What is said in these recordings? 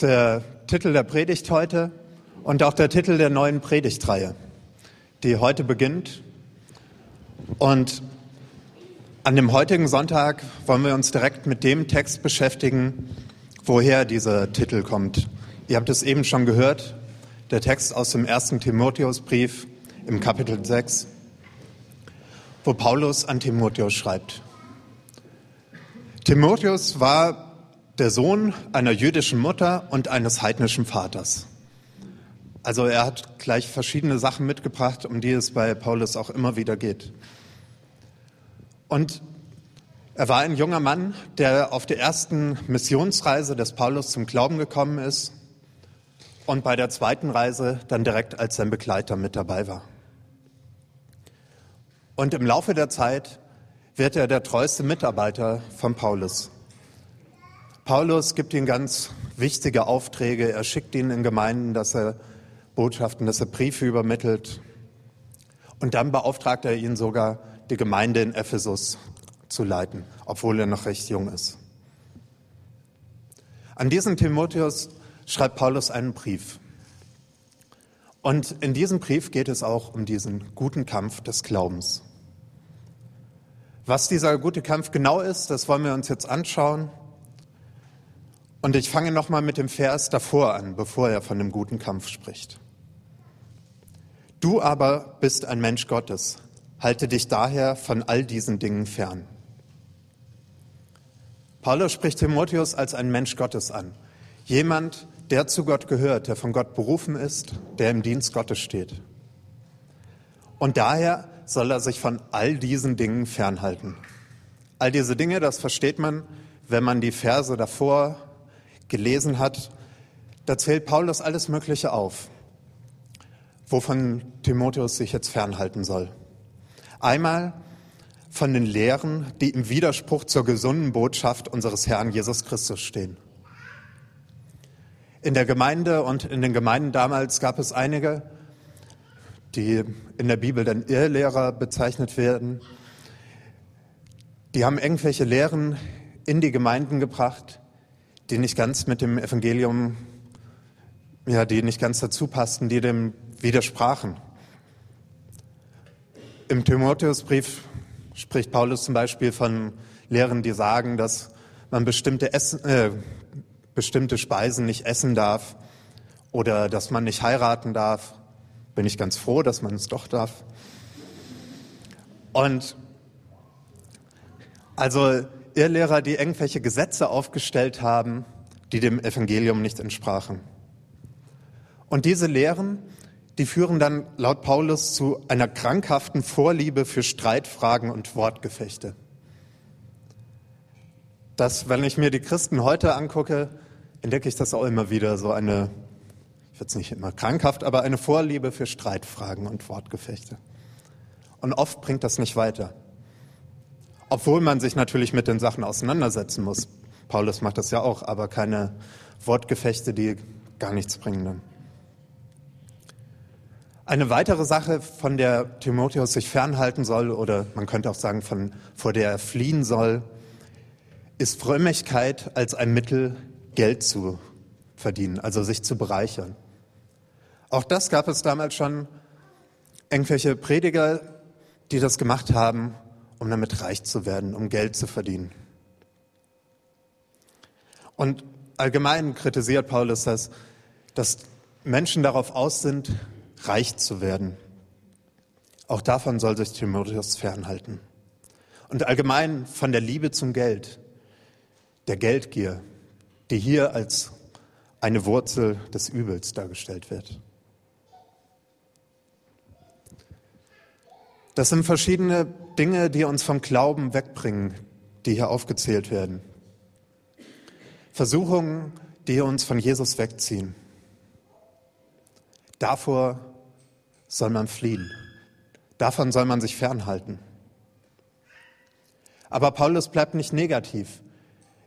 Der Titel der Predigt heute und auch der Titel der neuen Predigtreihe, die heute beginnt. Und an dem heutigen Sonntag wollen wir uns direkt mit dem Text beschäftigen, woher dieser Titel kommt. Ihr habt es eben schon gehört, der Text aus dem ersten Timotheusbrief im Kapitel 6, wo Paulus an Timotheus schreibt. Timotheus war der Sohn einer jüdischen Mutter und eines heidnischen Vaters. Also er hat gleich verschiedene Sachen mitgebracht, um die es bei Paulus auch immer wieder geht. Und er war ein junger Mann, der auf der ersten Missionsreise des Paulus zum Glauben gekommen ist und bei der zweiten Reise dann direkt als sein Begleiter mit dabei war. Und im Laufe der Zeit wird er der treueste Mitarbeiter von Paulus. Paulus gibt ihm ganz wichtige Aufträge. Er schickt ihn in Gemeinden, dass er Botschaften, dass er Briefe übermittelt. Und dann beauftragt er ihn sogar, die Gemeinde in Ephesus zu leiten, obwohl er noch recht jung ist. An diesen Timotheus schreibt Paulus einen Brief. Und in diesem Brief geht es auch um diesen guten Kampf des Glaubens. Was dieser gute Kampf genau ist, das wollen wir uns jetzt anschauen. Und ich fange nochmal mit dem Vers davor an, bevor er von dem guten Kampf spricht. Du aber bist ein Mensch Gottes, halte dich daher von all diesen Dingen fern. Paulus spricht Timotheus als ein Mensch Gottes an. Jemand, der zu Gott gehört, der von Gott berufen ist, der im Dienst Gottes steht. Und daher soll er sich von all diesen Dingen fernhalten. All diese Dinge, das versteht man, wenn man die Verse davor gelesen hat. Da zählt Paulus alles Mögliche auf, wovon Timotheus sich jetzt fernhalten soll. Einmal von den Lehren, die im Widerspruch zur gesunden Botschaft unseres Herrn Jesus Christus stehen. In der Gemeinde und in den Gemeinden damals gab es einige, die in der Bibel dann Irrlehrer bezeichnet werden. Die haben irgendwelche Lehren in die Gemeinden gebracht, die nicht ganz mit dem Evangelium, ja, die nicht ganz dazu passten, die dem widersprachen. Im Timotheusbrief spricht Paulus zum Beispiel von Lehren, die sagen, dass man bestimmte, Essen, äh, bestimmte Speisen nicht essen darf oder dass man nicht heiraten darf bin ich ganz froh, dass man es doch darf. Und also Irrlehrer, die irgendwelche Gesetze aufgestellt haben, die dem Evangelium nicht entsprachen. Und diese Lehren, die führen dann laut Paulus zu einer krankhaften Vorliebe für Streitfragen und Wortgefechte. Das, wenn ich mir die Christen heute angucke, entdecke ich das auch immer wieder, so eine ich würde es nicht immer krankhaft, aber eine Vorliebe für Streitfragen und Wortgefechte. Und oft bringt das nicht weiter. Obwohl man sich natürlich mit den Sachen auseinandersetzen muss. Paulus macht das ja auch, aber keine Wortgefechte, die gar nichts bringen dann. Eine weitere Sache, von der Timotheus sich fernhalten soll, oder man könnte auch sagen, von, vor der er fliehen soll, ist Frömmigkeit als ein Mittel, Geld zu verdienen, also sich zu bereichern. Auch das gab es damals schon irgendwelche Prediger, die das gemacht haben, um damit reich zu werden, um Geld zu verdienen. Und allgemein kritisiert Paulus das, dass Menschen darauf aus sind, reich zu werden. Auch davon soll sich Timotheus fernhalten. Und allgemein von der Liebe zum Geld, der Geldgier, die hier als eine Wurzel des Übels dargestellt wird. Das sind verschiedene Dinge, die uns vom Glauben wegbringen, die hier aufgezählt werden. Versuchungen, die uns von Jesus wegziehen. Davor soll man fliehen. Davon soll man sich fernhalten. Aber Paulus bleibt nicht negativ.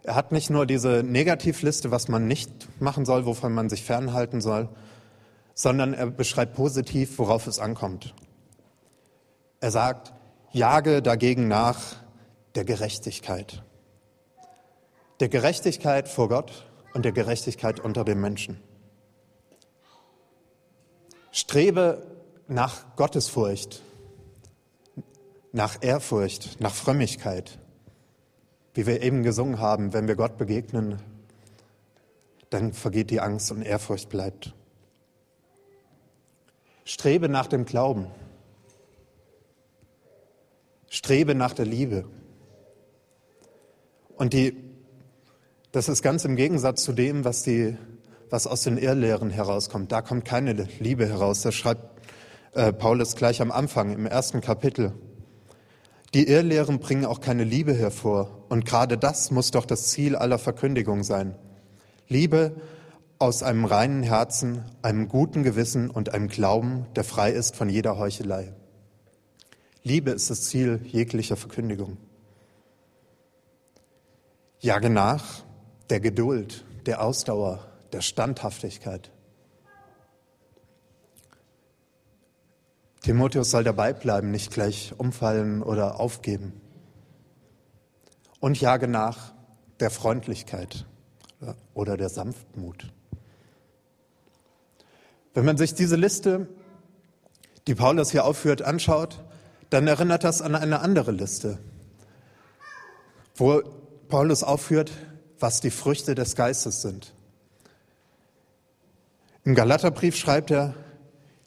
Er hat nicht nur diese Negativliste, was man nicht machen soll, wovon man sich fernhalten soll, sondern er beschreibt positiv, worauf es ankommt. Er sagt, jage dagegen nach der Gerechtigkeit. Der Gerechtigkeit vor Gott und der Gerechtigkeit unter den Menschen. Strebe nach Gottesfurcht, nach Ehrfurcht, nach Frömmigkeit. Wie wir eben gesungen haben, wenn wir Gott begegnen, dann vergeht die Angst und Ehrfurcht bleibt. Strebe nach dem Glauben. Strebe nach der Liebe. Und die, das ist ganz im Gegensatz zu dem, was, die, was aus den Irrlehren herauskommt. Da kommt keine Liebe heraus. Das schreibt äh, Paulus gleich am Anfang, im ersten Kapitel. Die Irrlehren bringen auch keine Liebe hervor. Und gerade das muss doch das Ziel aller Verkündigung sein. Liebe aus einem reinen Herzen, einem guten Gewissen und einem Glauben, der frei ist von jeder Heuchelei. Liebe ist das Ziel jeglicher Verkündigung. Jage nach der Geduld, der Ausdauer, der Standhaftigkeit. Timotheus soll dabei bleiben, nicht gleich umfallen oder aufgeben. Und jage nach der Freundlichkeit oder der Sanftmut. Wenn man sich diese Liste, die Paulus hier aufführt, anschaut, dann erinnert das an eine andere Liste, wo Paulus aufführt, was die Früchte des Geistes sind. Im Galaterbrief schreibt er,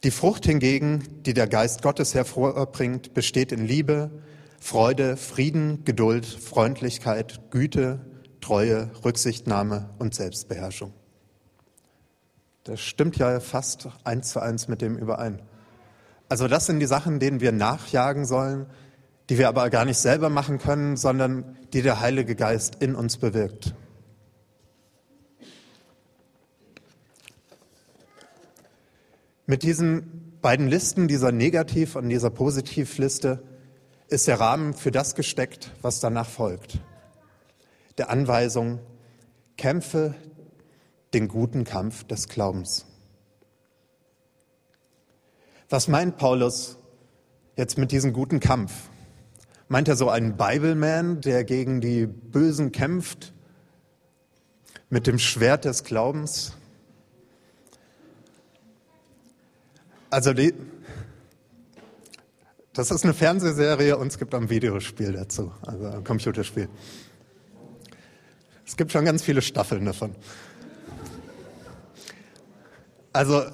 die Frucht hingegen, die der Geist Gottes hervorbringt, besteht in Liebe, Freude, Frieden, Geduld, Freundlichkeit, Güte, Treue, Rücksichtnahme und Selbstbeherrschung. Das stimmt ja fast eins zu eins mit dem überein. Also das sind die Sachen, denen wir nachjagen sollen, die wir aber gar nicht selber machen können, sondern die der Heilige Geist in uns bewirkt. Mit diesen beiden Listen, dieser Negativ- und dieser Positivliste, ist der Rahmen für das gesteckt, was danach folgt. Der Anweisung, kämpfe den guten Kampf des Glaubens. Was meint Paulus jetzt mit diesem guten Kampf? Meint er so einen Bibleman, der gegen die Bösen kämpft mit dem Schwert des Glaubens? Also die, das ist eine Fernsehserie und es gibt ein Videospiel dazu, also ein Computerspiel. Es gibt schon ganz viele Staffeln davon. Also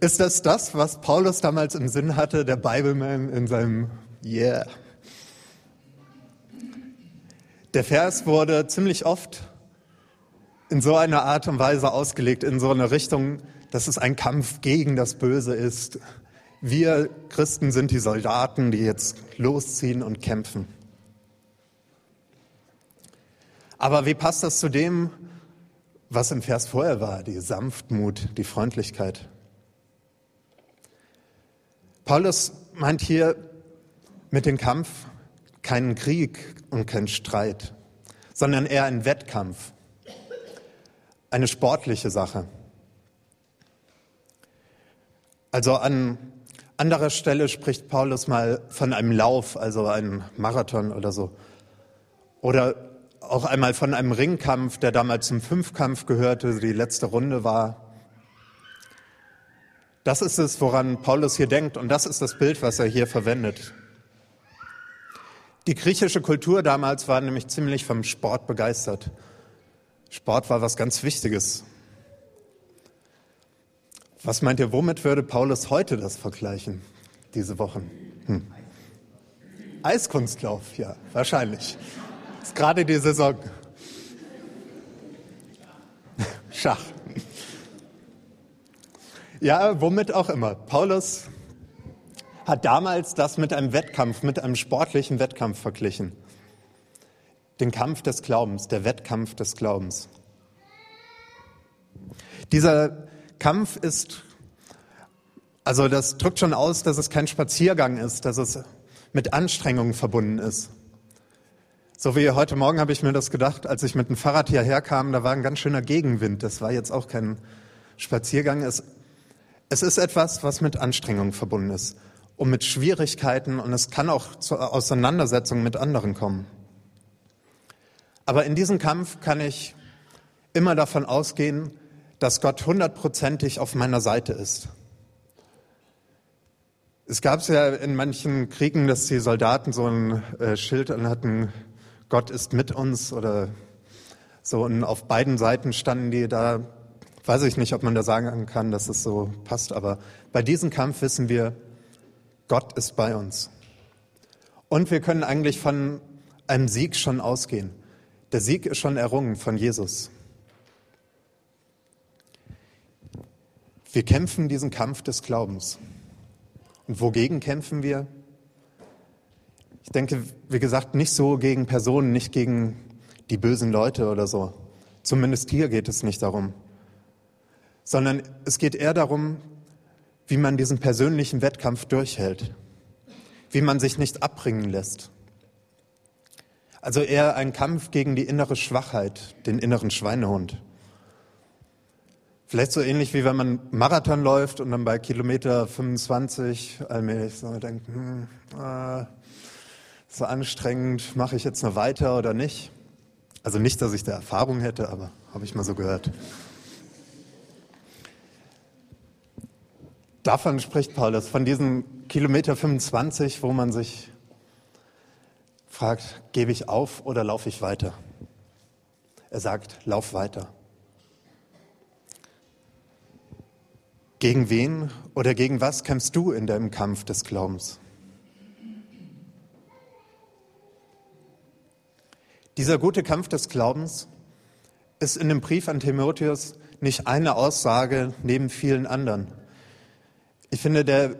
ist das das, was Paulus damals im Sinn hatte, der Bibleman in seinem Yeah? Der Vers wurde ziemlich oft in so einer Art und Weise ausgelegt, in so eine Richtung, dass es ein Kampf gegen das Böse ist. Wir Christen sind die Soldaten, die jetzt losziehen und kämpfen. Aber wie passt das zu dem, was im Vers vorher war, die Sanftmut, die Freundlichkeit? Paulus meint hier mit dem Kampf keinen Krieg und keinen Streit, sondern eher einen Wettkampf, eine sportliche Sache. Also an anderer Stelle spricht Paulus mal von einem Lauf, also einem Marathon oder so. Oder auch einmal von einem Ringkampf, der damals zum Fünfkampf gehörte, die letzte Runde war. Das ist es, woran Paulus hier denkt und das ist das Bild, was er hier verwendet. Die griechische Kultur damals war nämlich ziemlich vom Sport begeistert. Sport war was ganz Wichtiges. Was meint ihr, womit würde Paulus heute das vergleichen, diese Wochen? Hm. Eiskunstlauf, ja, wahrscheinlich. Ist gerade die Saison. Schach. Ja, womit auch immer. Paulus hat damals das mit einem Wettkampf, mit einem sportlichen Wettkampf verglichen. Den Kampf des Glaubens, der Wettkampf des Glaubens. Dieser Kampf ist, also das drückt schon aus, dass es kein Spaziergang ist, dass es mit Anstrengungen verbunden ist. So wie heute Morgen habe ich mir das gedacht, als ich mit dem Fahrrad hierher kam, da war ein ganz schöner Gegenwind. Das war jetzt auch kein Spaziergang. Es, es ist etwas, was mit Anstrengungen verbunden ist und mit Schwierigkeiten und es kann auch zur Auseinandersetzung mit anderen kommen. Aber in diesem Kampf kann ich immer davon ausgehen, dass Gott hundertprozentig auf meiner Seite ist. Es gab es ja in manchen Kriegen, dass die Soldaten so ein äh, Schild hatten, Gott ist mit uns oder so. Und auf beiden Seiten standen die da. Weiß ich nicht, ob man da sagen kann, dass es so passt, aber bei diesem Kampf wissen wir, Gott ist bei uns. Und wir können eigentlich von einem Sieg schon ausgehen. Der Sieg ist schon errungen von Jesus. Wir kämpfen diesen Kampf des Glaubens. Und wogegen kämpfen wir? Ich denke, wie gesagt, nicht so gegen Personen, nicht gegen die bösen Leute oder so. Zumindest hier geht es nicht darum. Sondern es geht eher darum, wie man diesen persönlichen Wettkampf durchhält. Wie man sich nicht abbringen lässt. Also eher ein Kampf gegen die innere Schwachheit, den inneren Schweinehund. Vielleicht so ähnlich wie wenn man Marathon läuft und dann bei Kilometer 25 allmählich so denkt, hm, äh, so anstrengend, mache ich jetzt noch weiter oder nicht? Also nicht, dass ich da Erfahrung hätte, aber habe ich mal so gehört. Davon spricht Paulus, von diesen Kilometer 25, wo man sich fragt, gebe ich auf oder laufe ich weiter? Er sagt, lauf weiter. Gegen wen oder gegen was kämpfst du in deinem Kampf des Glaubens? Dieser gute Kampf des Glaubens ist in dem Brief an Timotheus nicht eine Aussage neben vielen anderen. Ich finde, der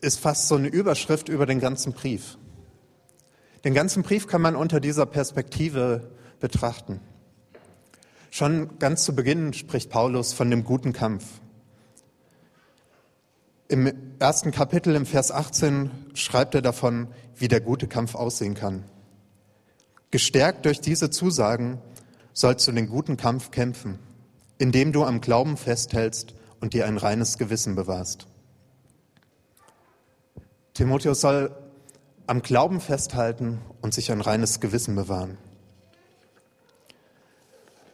ist fast so eine Überschrift über den ganzen Brief. Den ganzen Brief kann man unter dieser Perspektive betrachten. Schon ganz zu Beginn spricht Paulus von dem guten Kampf. Im ersten Kapitel, im Vers 18, schreibt er davon, wie der gute Kampf aussehen kann. Gestärkt durch diese Zusagen sollst du den guten Kampf kämpfen, indem du am Glauben festhältst und dir ein reines Gewissen bewahrst. Timotheus soll am Glauben festhalten und sich ein reines Gewissen bewahren.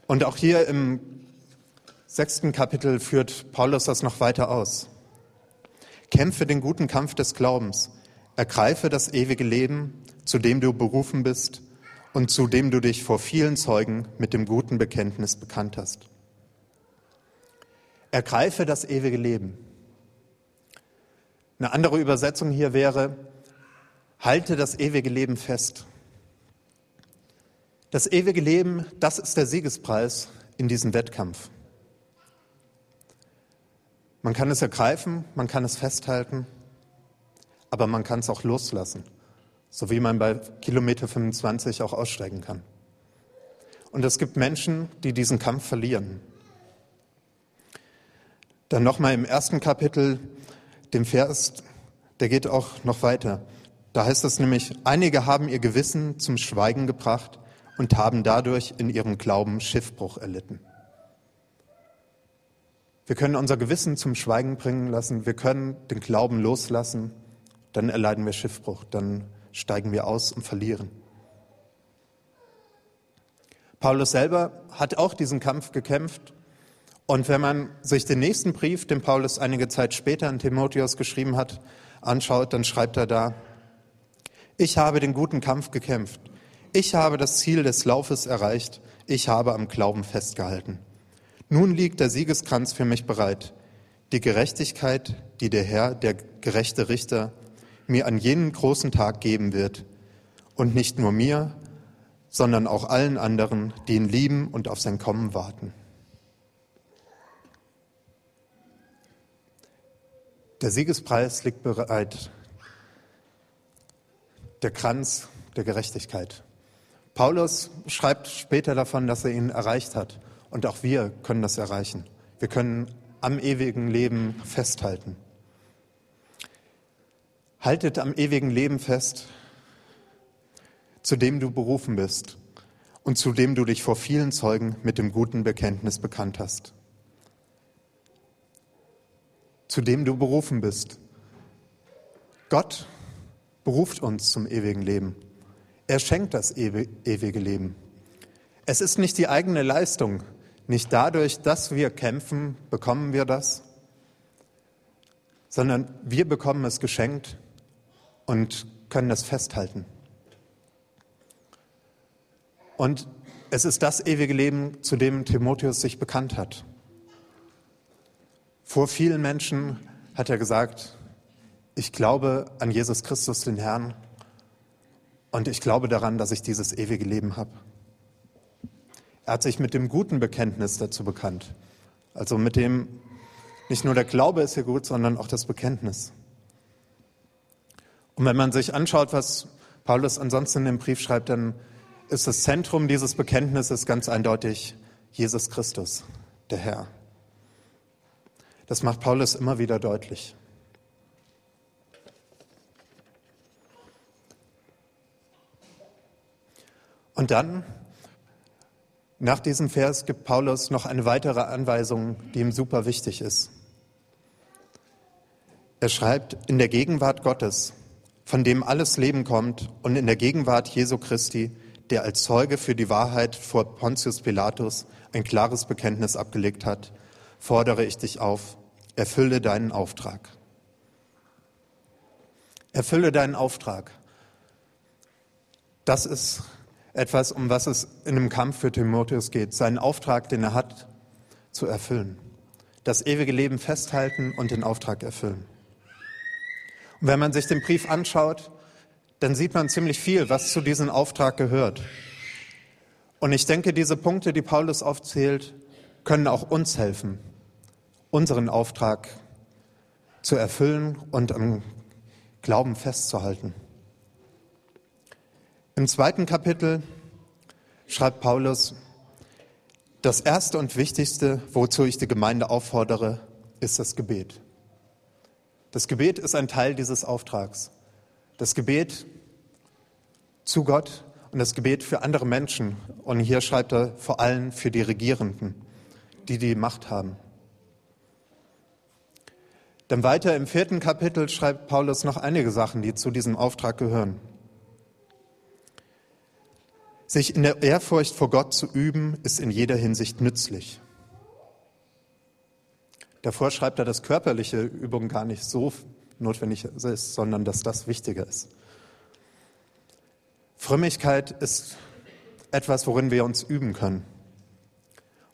Und auch hier im sechsten Kapitel führt Paulus das noch weiter aus. Kämpfe den guten Kampf des Glaubens. Ergreife das ewige Leben, zu dem du berufen bist und zu dem du dich vor vielen Zeugen mit dem guten Bekenntnis bekannt hast. Ergreife das ewige Leben. Eine andere Übersetzung hier wäre, halte das ewige Leben fest. Das ewige Leben, das ist der Siegespreis in diesem Wettkampf. Man kann es ergreifen, man kann es festhalten, aber man kann es auch loslassen, so wie man bei Kilometer 25 auch aussteigen kann. Und es gibt Menschen, die diesen Kampf verlieren. Dann nochmal im ersten Kapitel, dem Vers, der geht auch noch weiter. Da heißt es nämlich, einige haben ihr Gewissen zum Schweigen gebracht und haben dadurch in ihrem Glauben Schiffbruch erlitten. Wir können unser Gewissen zum Schweigen bringen lassen, wir können den Glauben loslassen, dann erleiden wir Schiffbruch, dann steigen wir aus und verlieren. Paulus selber hat auch diesen Kampf gekämpft. Und wenn man sich den nächsten Brief, den Paulus einige Zeit später an Timotheus geschrieben hat, anschaut, dann schreibt er da, ich habe den guten Kampf gekämpft. Ich habe das Ziel des Laufes erreicht. Ich habe am Glauben festgehalten. Nun liegt der Siegeskranz für mich bereit, die Gerechtigkeit, die der Herr, der gerechte Richter, mir an jenen großen Tag geben wird. Und nicht nur mir, sondern auch allen anderen, die ihn lieben und auf sein Kommen warten. Der Siegespreis liegt bereit. Der Kranz der Gerechtigkeit. Paulus schreibt später davon, dass er ihn erreicht hat. Und auch wir können das erreichen. Wir können am ewigen Leben festhalten. Haltet am ewigen Leben fest, zu dem du berufen bist und zu dem du dich vor vielen Zeugen mit dem guten Bekenntnis bekannt hast. Zu dem du berufen bist. Gott beruft uns zum ewigen Leben. Er schenkt das ewige Leben. Es ist nicht die eigene Leistung, Nicht dadurch, dass wir kämpfen, bekommen wir das, sondern wir bekommen es geschenkt und können es festhalten. Und es ist das ewige Leben, zu dem Timotheus sich bekannt hat. Vor vielen Menschen hat er gesagt, ich glaube an Jesus Christus, den Herrn, und ich glaube daran, dass ich dieses ewige Leben habe. Er hat sich mit dem guten Bekenntnis dazu bekannt. Also mit dem, nicht nur der Glaube ist hier gut, sondern auch das Bekenntnis. Und wenn man sich anschaut, was Paulus ansonsten in dem Brief schreibt, dann ist das Zentrum dieses Bekenntnisses ganz eindeutig Jesus Christus, der Herr. Das macht Paulus immer wieder deutlich. Und dann, nach diesem Vers, gibt Paulus noch eine weitere Anweisung, die ihm super wichtig ist. Er schreibt, in der Gegenwart Gottes, von dem alles Leben kommt, und in der Gegenwart Jesu Christi, der als Zeuge für die Wahrheit vor Pontius Pilatus ein klares Bekenntnis abgelegt hat, fordere ich dich auf, erfülle deinen Auftrag. Erfülle deinen Auftrag. Das ist etwas, um was es in einem Kampf für Timotheus geht, seinen Auftrag, den er hat, zu erfüllen. Das ewige Leben festhalten und den Auftrag erfüllen. Und wenn man sich den Brief anschaut, dann sieht man ziemlich viel, was zu diesem Auftrag gehört. Und ich denke, diese Punkte, die Paulus aufzählt, können auch uns helfen, unseren Auftrag zu erfüllen und am Glauben festzuhalten. Im zweiten Kapitel schreibt Paulus, das Erste und Wichtigste, wozu ich die Gemeinde auffordere, ist das Gebet. Das Gebet ist ein Teil dieses Auftrags. Das Gebet zu Gott und das Gebet für andere Menschen. Und hier schreibt er vor allem für die Regierenden, die die Macht haben. Dann weiter im vierten Kapitel schreibt Paulus noch einige Sachen, die zu diesem Auftrag gehören. Sich in der Ehrfurcht vor Gott zu üben, ist in jeder Hinsicht nützlich. Davor schreibt er, dass körperliche Übung gar nicht so notwendig ist, sondern dass das wichtiger ist. Frömmigkeit ist etwas, worin wir uns üben können.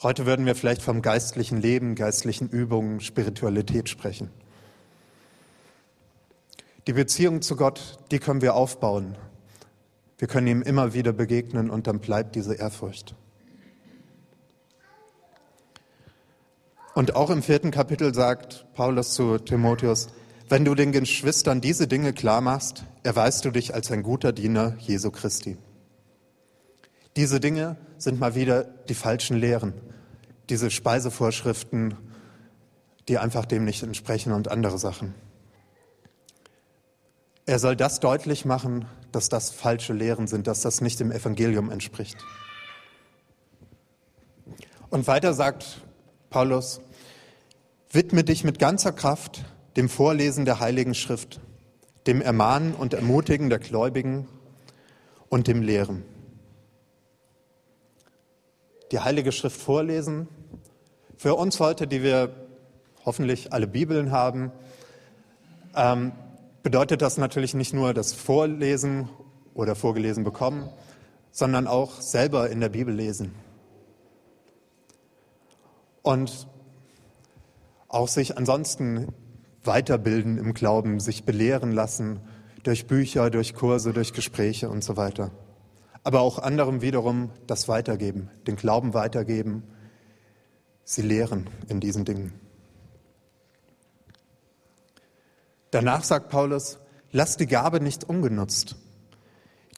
Heute würden wir vielleicht vom geistlichen Leben, geistlichen Übungen, Spiritualität sprechen. Die Beziehung zu Gott, die können wir aufbauen, wir können ihm immer wieder begegnen und dann bleibt diese Ehrfurcht. Und auch im vierten Kapitel sagt Paulus zu Timotheus, wenn du den Geschwistern diese Dinge klar machst, erweist du dich als ein guter Diener Jesu Christi. Diese Dinge sind mal wieder die falschen Lehren, diese Speisevorschriften, die einfach dem nicht entsprechen und andere Sachen. Er soll das deutlich machen, dass das falsche Lehren sind, dass das nicht dem Evangelium entspricht. Und weiter sagt Paulus, widme dich mit ganzer Kraft dem Vorlesen der Heiligen Schrift, dem Ermahnen und Ermutigen der Gläubigen und dem Lehren. Die Heilige Schrift vorlesen. Für uns heute, die wir hoffentlich alle Bibeln haben, ähm, bedeutet das natürlich nicht nur das Vorlesen oder vorgelesen bekommen, sondern auch selber in der Bibel lesen. Und auch sich ansonsten weiterbilden im Glauben, sich belehren lassen durch Bücher, durch Kurse, durch Gespräche und so weiter. Aber auch anderem wiederum das weitergeben, den Glauben weitergeben, sie lehren in diesen Dingen. Danach sagt Paulus, lass die Gabe nicht ungenutzt,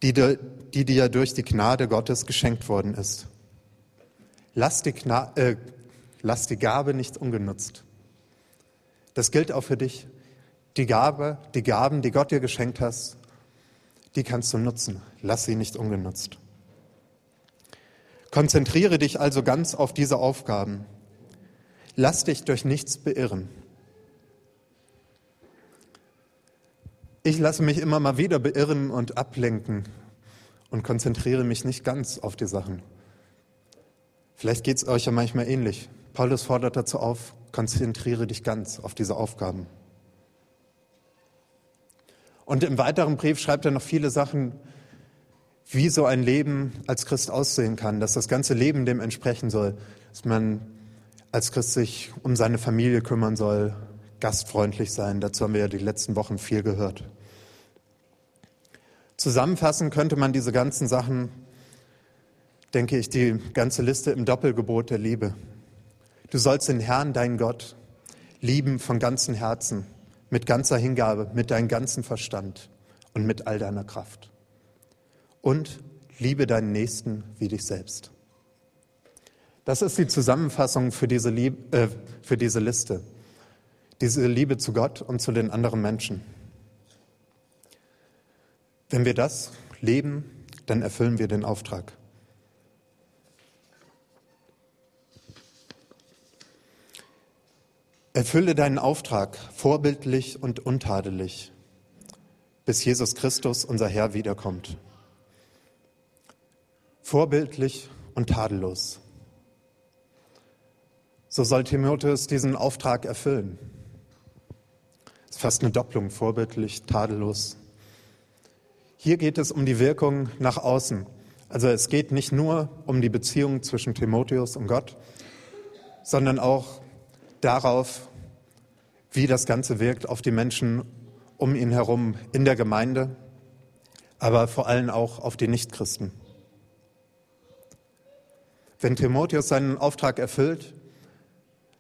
die, die dir durch die Gnade Gottes geschenkt worden ist. Lass die, Gna äh, lass die Gabe nicht ungenutzt. Das gilt auch für dich. Die Gabe, die Gaben, die Gott dir geschenkt hast, die kannst du nutzen. Lass sie nicht ungenutzt. Konzentriere dich also ganz auf diese Aufgaben. Lass dich durch nichts beirren. Ich lasse mich immer mal wieder beirren und ablenken und konzentriere mich nicht ganz auf die Sachen. Vielleicht geht es euch ja manchmal ähnlich. Paulus fordert dazu auf, konzentriere dich ganz auf diese Aufgaben. Und im weiteren Brief schreibt er noch viele Sachen, wie so ein Leben als Christ aussehen kann, dass das ganze Leben dem entsprechen soll, dass man als Christ sich um seine Familie kümmern soll, gastfreundlich sein. Dazu haben wir ja die letzten Wochen viel gehört. Zusammenfassen könnte man diese ganzen Sachen, denke ich, die ganze Liste im Doppelgebot der Liebe. Du sollst den Herrn, deinen Gott, lieben von ganzem Herzen, mit ganzer Hingabe, mit deinem ganzen Verstand und mit all deiner Kraft. Und liebe deinen Nächsten wie dich selbst. Das ist die Zusammenfassung für diese, Lieb äh, für diese Liste. Diese Liebe zu Gott und zu den anderen Menschen. Wenn wir das leben, dann erfüllen wir den Auftrag. Erfülle deinen Auftrag vorbildlich und untadelig, bis Jesus Christus, unser Herr, wiederkommt. Vorbildlich und tadellos. So soll Timotheus diesen Auftrag erfüllen. Fast eine Doppelung, vorbildlich, tadellos. Hier geht es um die Wirkung nach außen. Also es geht nicht nur um die Beziehung zwischen Timotheus und Gott, sondern auch darauf, wie das Ganze wirkt auf die Menschen um ihn herum in der Gemeinde, aber vor allem auch auf die Nichtchristen. Wenn Timotheus seinen Auftrag erfüllt,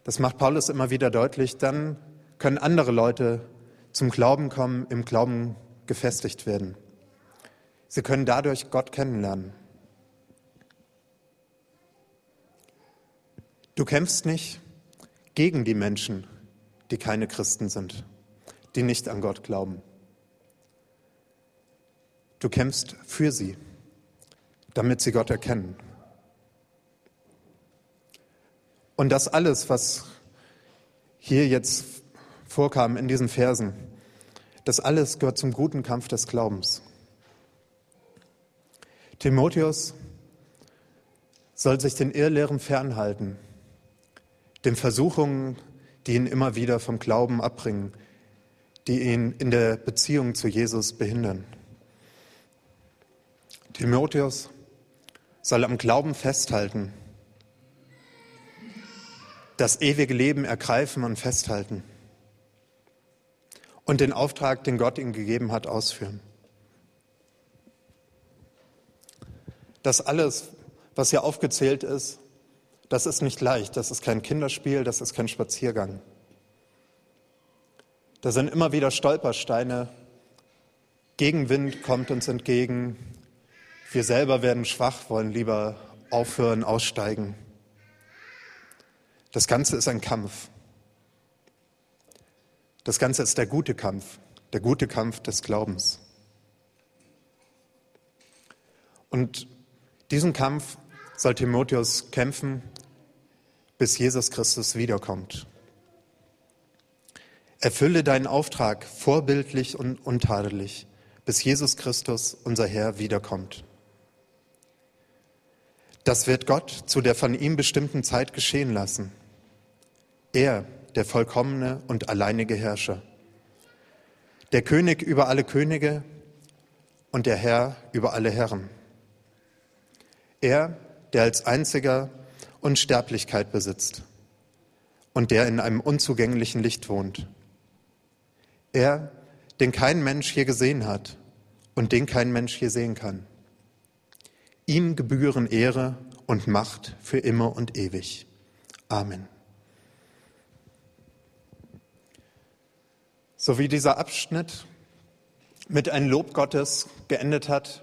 das macht Paulus immer wieder deutlich, dann können andere Leute zum Glauben kommen, im Glauben gefestigt werden. Sie können dadurch Gott kennenlernen. Du kämpfst nicht gegen die Menschen, die keine Christen sind, die nicht an Gott glauben. Du kämpfst für sie, damit sie Gott erkennen. Und das alles, was hier jetzt vorkam in diesen Versen, das alles gehört zum guten Kampf des Glaubens. Timotheus soll sich den Irrlehren fernhalten, den Versuchungen die ihn immer wieder vom Glauben abbringen, die ihn in der Beziehung zu Jesus behindern. Timotheus soll am Glauben festhalten, das ewige Leben ergreifen und festhalten und den Auftrag, den Gott ihm gegeben hat, ausführen. Das alles, was hier aufgezählt ist, das ist nicht leicht, das ist kein Kinderspiel, das ist kein Spaziergang. Da sind immer wieder Stolpersteine. Gegenwind kommt uns entgegen. Wir selber werden schwach, wollen lieber aufhören, aussteigen. Das Ganze ist ein Kampf. Das Ganze ist der gute Kampf, der gute Kampf des Glaubens. Und diesen Kampf soll Timotheus kämpfen bis Jesus Christus wiederkommt. Erfülle deinen Auftrag vorbildlich und untadelig, bis Jesus Christus, unser Herr, wiederkommt. Das wird Gott zu der von ihm bestimmten Zeit geschehen lassen. Er, der vollkommene und alleinige Herrscher, der König über alle Könige und der Herr über alle Herren. Er, der als einziger Unsterblichkeit besitzt und der in einem unzugänglichen Licht wohnt. Er, den kein Mensch hier gesehen hat und den kein Mensch hier sehen kann. Ihm gebühren Ehre und Macht für immer und ewig. Amen. So wie dieser Abschnitt mit einem Lob Gottes geendet hat,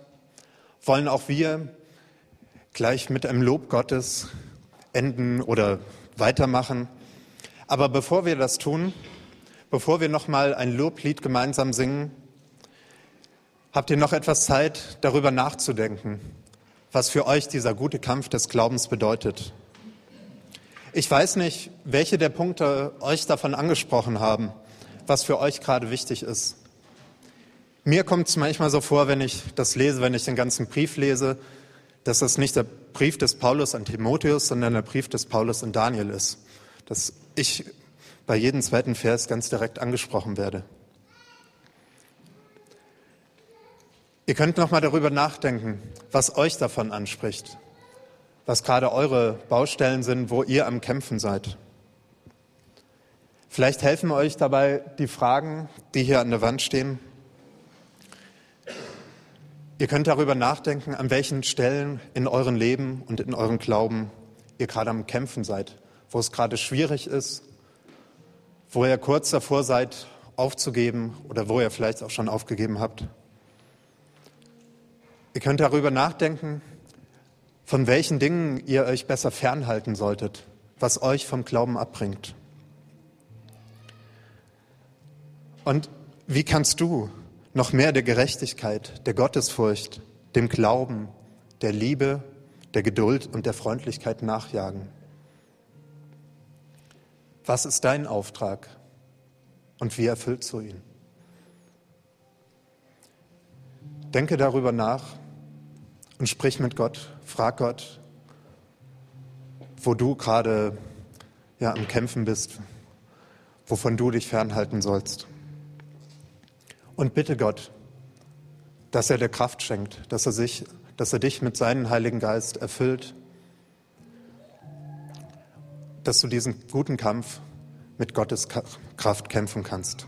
wollen auch wir gleich mit einem Lob Gottes enden oder weitermachen. Aber bevor wir das tun, bevor wir noch mal ein Loblied gemeinsam singen, habt ihr noch etwas Zeit, darüber nachzudenken, was für euch dieser gute Kampf des Glaubens bedeutet. Ich weiß nicht, welche der Punkte euch davon angesprochen haben, was für euch gerade wichtig ist. Mir kommt es manchmal so vor, wenn ich das lese, wenn ich den ganzen Brief lese, dass das nicht der Brief des Paulus an Timotheus, sondern der Brief des Paulus an Daniel ist. Dass ich bei jedem zweiten Vers ganz direkt angesprochen werde. Ihr könnt noch mal darüber nachdenken, was euch davon anspricht, was gerade eure Baustellen sind, wo ihr am Kämpfen seid. Vielleicht helfen euch dabei die Fragen, die hier an der Wand stehen. Ihr könnt darüber nachdenken, an welchen Stellen in eurem Leben und in eurem Glauben ihr gerade am Kämpfen seid, wo es gerade schwierig ist, wo ihr kurz davor seid, aufzugeben oder wo ihr vielleicht auch schon aufgegeben habt. Ihr könnt darüber nachdenken, von welchen Dingen ihr euch besser fernhalten solltet, was euch vom Glauben abbringt. Und wie kannst du noch mehr der Gerechtigkeit, der Gottesfurcht, dem Glauben, der Liebe, der Geduld und der Freundlichkeit nachjagen? Was ist dein Auftrag und wie erfüllst du ihn? Denke darüber nach und sprich mit Gott. Frag Gott, wo du gerade ja, am Kämpfen bist, wovon du dich fernhalten sollst. Und bitte Gott, dass er dir Kraft schenkt, dass er, sich, dass er dich mit seinem Heiligen Geist erfüllt, dass du diesen guten Kampf mit Gottes Kraft kämpfen kannst.